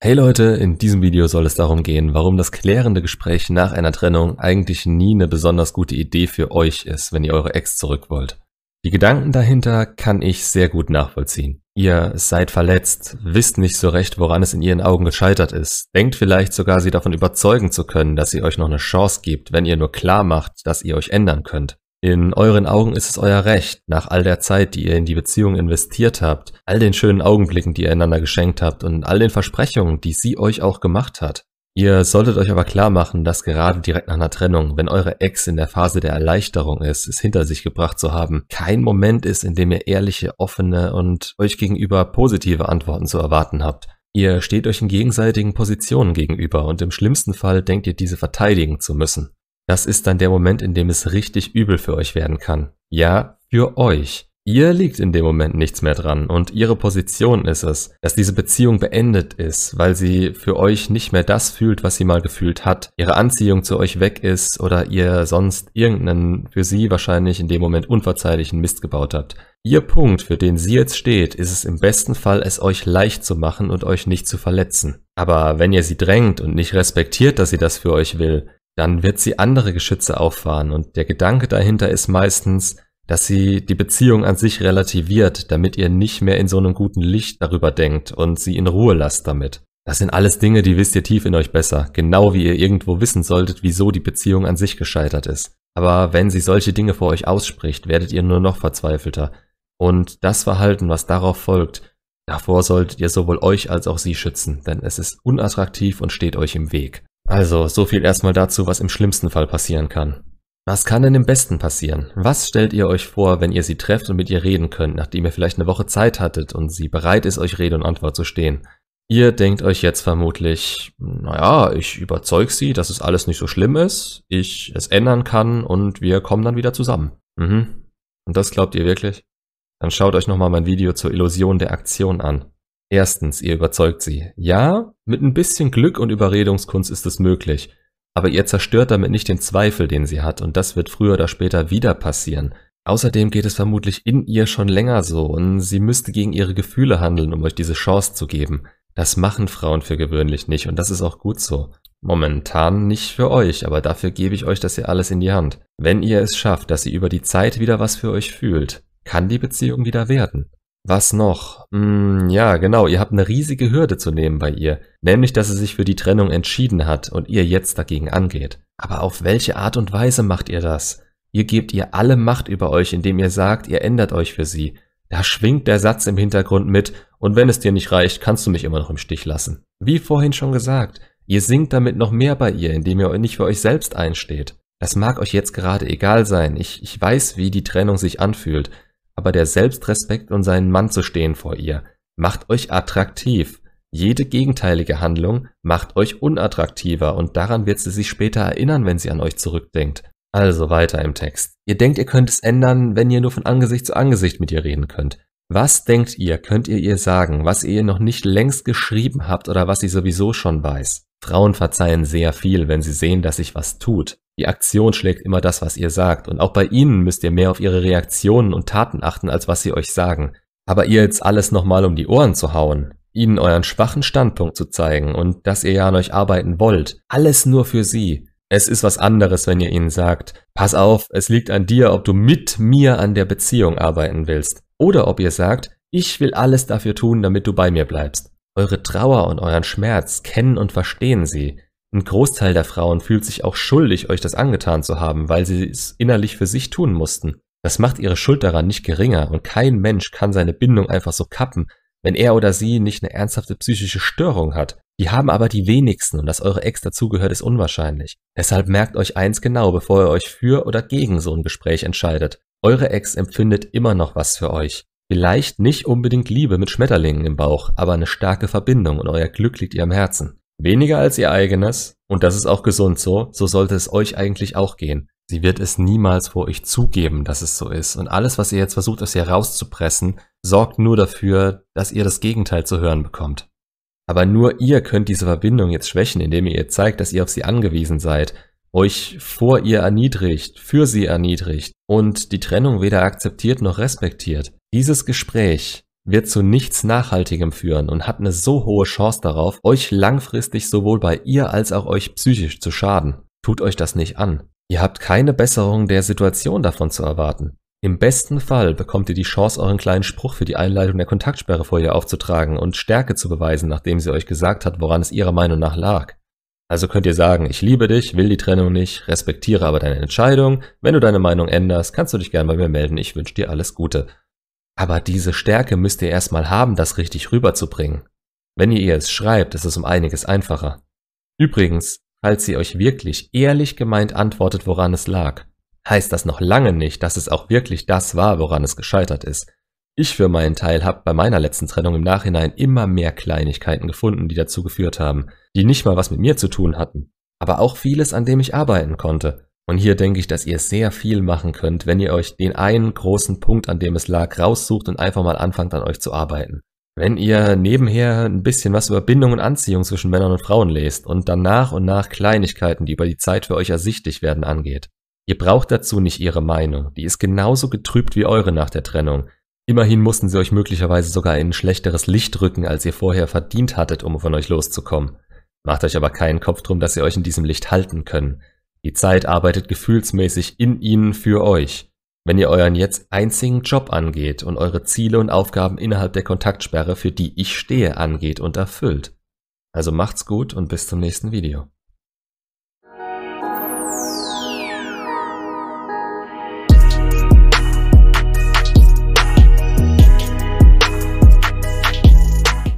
Hey Leute, in diesem Video soll es darum gehen, warum das klärende Gespräch nach einer Trennung eigentlich nie eine besonders gute Idee für euch ist, wenn ihr eure Ex zurück wollt. Die Gedanken dahinter kann ich sehr gut nachvollziehen. Ihr seid verletzt, wisst nicht so recht, woran es in ihren Augen gescheitert ist, denkt vielleicht sogar, sie davon überzeugen zu können, dass sie euch noch eine Chance gibt, wenn ihr nur klar macht, dass ihr euch ändern könnt. In euren Augen ist es euer Recht, nach all der Zeit, die ihr in die Beziehung investiert habt, all den schönen Augenblicken, die ihr einander geschenkt habt und all den Versprechungen, die sie euch auch gemacht hat. Ihr solltet euch aber klar machen, dass gerade direkt nach einer Trennung, wenn eure Ex in der Phase der Erleichterung ist, es hinter sich gebracht zu haben, kein Moment ist, in dem ihr ehrliche, offene und euch gegenüber positive Antworten zu erwarten habt. Ihr steht euch in gegenseitigen Positionen gegenüber und im schlimmsten Fall denkt ihr diese verteidigen zu müssen. Das ist dann der Moment, in dem es richtig übel für euch werden kann. Ja, für euch. Ihr liegt in dem Moment nichts mehr dran und ihre Position ist es, dass diese Beziehung beendet ist, weil sie für euch nicht mehr das fühlt, was sie mal gefühlt hat, ihre Anziehung zu euch weg ist oder ihr sonst irgendeinen für sie wahrscheinlich in dem Moment unverzeihlichen Mist gebaut habt. Ihr Punkt, für den sie jetzt steht, ist es im besten Fall, es euch leicht zu machen und euch nicht zu verletzen. Aber wenn ihr sie drängt und nicht respektiert, dass sie das für euch will, dann wird sie andere Geschütze auffahren und der Gedanke dahinter ist meistens, dass sie die Beziehung an sich relativiert, damit ihr nicht mehr in so einem guten Licht darüber denkt und sie in Ruhe lasst damit. Das sind alles Dinge, die wisst ihr tief in euch besser, genau wie ihr irgendwo wissen solltet, wieso die Beziehung an sich gescheitert ist. Aber wenn sie solche Dinge vor euch ausspricht, werdet ihr nur noch verzweifelter. Und das Verhalten, was darauf folgt, davor solltet ihr sowohl euch als auch sie schützen, denn es ist unattraktiv und steht euch im Weg. Also, so viel erstmal dazu, was im schlimmsten Fall passieren kann. Was kann denn im besten passieren? Was stellt ihr euch vor, wenn ihr sie trefft und mit ihr reden könnt, nachdem ihr vielleicht eine Woche Zeit hattet und sie bereit ist, euch Rede und Antwort zu stehen? Ihr denkt euch jetzt vermutlich, naja, ich überzeug sie, dass es alles nicht so schlimm ist, ich es ändern kann und wir kommen dann wieder zusammen. Mhm. Und das glaubt ihr wirklich? Dann schaut euch nochmal mein Video zur Illusion der Aktion an. Erstens, ihr überzeugt sie. Ja, mit ein bisschen Glück und Überredungskunst ist es möglich. Aber ihr zerstört damit nicht den Zweifel, den sie hat, und das wird früher oder später wieder passieren. Außerdem geht es vermutlich in ihr schon länger so, und sie müsste gegen ihre Gefühle handeln, um euch diese Chance zu geben. Das machen Frauen für gewöhnlich nicht, und das ist auch gut so. Momentan nicht für euch, aber dafür gebe ich euch das ja alles in die Hand. Wenn ihr es schafft, dass sie über die Zeit wieder was für euch fühlt, kann die Beziehung wieder werden. Was noch? Hm, ja, genau, ihr habt eine riesige Hürde zu nehmen bei ihr, nämlich dass sie sich für die Trennung entschieden hat und ihr jetzt dagegen angeht. Aber auf welche Art und Weise macht ihr das? Ihr gebt ihr alle Macht über euch, indem ihr sagt, ihr ändert euch für sie. Da schwingt der Satz im Hintergrund mit, und wenn es dir nicht reicht, kannst du mich immer noch im Stich lassen. Wie vorhin schon gesagt, ihr singt damit noch mehr bei ihr, indem ihr nicht für euch selbst einsteht. Das mag euch jetzt gerade egal sein, ich, ich weiß, wie die Trennung sich anfühlt, aber der Selbstrespekt und seinen Mann zu stehen vor ihr macht euch attraktiv. Jede gegenteilige Handlung macht euch unattraktiver und daran wird sie sich später erinnern, wenn sie an euch zurückdenkt. Also weiter im Text. Ihr denkt, ihr könnt es ändern, wenn ihr nur von Angesicht zu Angesicht mit ihr reden könnt. Was denkt ihr, könnt ihr ihr sagen, was ihr noch nicht längst geschrieben habt oder was sie sowieso schon weiß? Frauen verzeihen sehr viel, wenn sie sehen, dass sich was tut. Die Aktion schlägt immer das, was ihr sagt, und auch bei ihnen müsst ihr mehr auf ihre Reaktionen und Taten achten, als was sie euch sagen. Aber ihr jetzt alles nochmal um die Ohren zu hauen, ihnen euren schwachen Standpunkt zu zeigen und dass ihr ja an euch arbeiten wollt, alles nur für sie. Es ist was anderes, wenn ihr ihnen sagt, pass auf, es liegt an dir, ob du mit mir an der Beziehung arbeiten willst. Oder ob ihr sagt, ich will alles dafür tun, damit du bei mir bleibst. Eure Trauer und euren Schmerz kennen und verstehen sie. Ein Großteil der Frauen fühlt sich auch schuldig, euch das angetan zu haben, weil sie es innerlich für sich tun mussten. Das macht ihre Schuld daran nicht geringer und kein Mensch kann seine Bindung einfach so kappen, wenn er oder sie nicht eine ernsthafte psychische Störung hat. Die haben aber die wenigsten und dass eure Ex dazugehört, ist unwahrscheinlich. Deshalb merkt euch eins genau, bevor ihr euch für oder gegen so ein Gespräch entscheidet. Eure Ex empfindet immer noch was für euch. Vielleicht nicht unbedingt Liebe mit Schmetterlingen im Bauch, aber eine starke Verbindung und euer Glück liegt ihr am Herzen. Weniger als ihr eigenes, und das ist auch gesund so, so sollte es euch eigentlich auch gehen. Sie wird es niemals vor euch zugeben, dass es so ist. Und alles, was ihr jetzt versucht, aus ihr rauszupressen, sorgt nur dafür, dass ihr das Gegenteil zu hören bekommt. Aber nur ihr könnt diese Verbindung jetzt schwächen, indem ihr ihr zeigt, dass ihr auf sie angewiesen seid, euch vor ihr erniedrigt, für sie erniedrigt und die Trennung weder akzeptiert noch respektiert. Dieses Gespräch wird zu nichts Nachhaltigem führen und hat eine so hohe Chance darauf, euch langfristig sowohl bei ihr als auch euch psychisch zu schaden. Tut euch das nicht an. Ihr habt keine Besserung der Situation davon zu erwarten. Im besten Fall bekommt ihr die Chance, euren kleinen Spruch für die Einleitung der Kontaktsperre vor ihr aufzutragen und Stärke zu beweisen, nachdem sie euch gesagt hat, woran es ihrer Meinung nach lag. Also könnt ihr sagen, ich liebe dich, will die Trennung nicht, respektiere aber deine Entscheidung. Wenn du deine Meinung änderst, kannst du dich gern bei mir melden. Ich wünsche dir alles Gute. Aber diese Stärke müsst ihr erstmal haben, das richtig rüberzubringen. Wenn ihr ihr es schreibt, ist es um einiges einfacher. Übrigens, falls sie euch wirklich ehrlich gemeint antwortet, woran es lag, heißt das noch lange nicht, dass es auch wirklich das war, woran es gescheitert ist. Ich für meinen Teil habe bei meiner letzten Trennung im Nachhinein immer mehr Kleinigkeiten gefunden, die dazu geführt haben, die nicht mal was mit mir zu tun hatten, aber auch vieles, an dem ich arbeiten konnte. Und hier denke ich, dass ihr sehr viel machen könnt, wenn ihr euch den einen großen Punkt, an dem es lag, raussucht und einfach mal anfangt an euch zu arbeiten. Wenn ihr nebenher ein bisschen was über Bindung und Anziehung zwischen Männern und Frauen lest und dann nach und nach Kleinigkeiten, die über die Zeit für euch ersichtlich werden, angeht. Ihr braucht dazu nicht ihre Meinung, die ist genauso getrübt wie eure nach der Trennung. Immerhin mussten sie euch möglicherweise sogar in ein schlechteres Licht rücken, als ihr vorher verdient hattet, um von euch loszukommen. Macht euch aber keinen Kopf drum, dass sie euch in diesem Licht halten können. Die Zeit arbeitet gefühlsmäßig in ihnen für euch. Wenn ihr euren jetzt einzigen Job angeht und eure Ziele und Aufgaben innerhalb der Kontaktsperre, für die ich stehe, angeht und erfüllt. Also macht's gut und bis zum nächsten Video.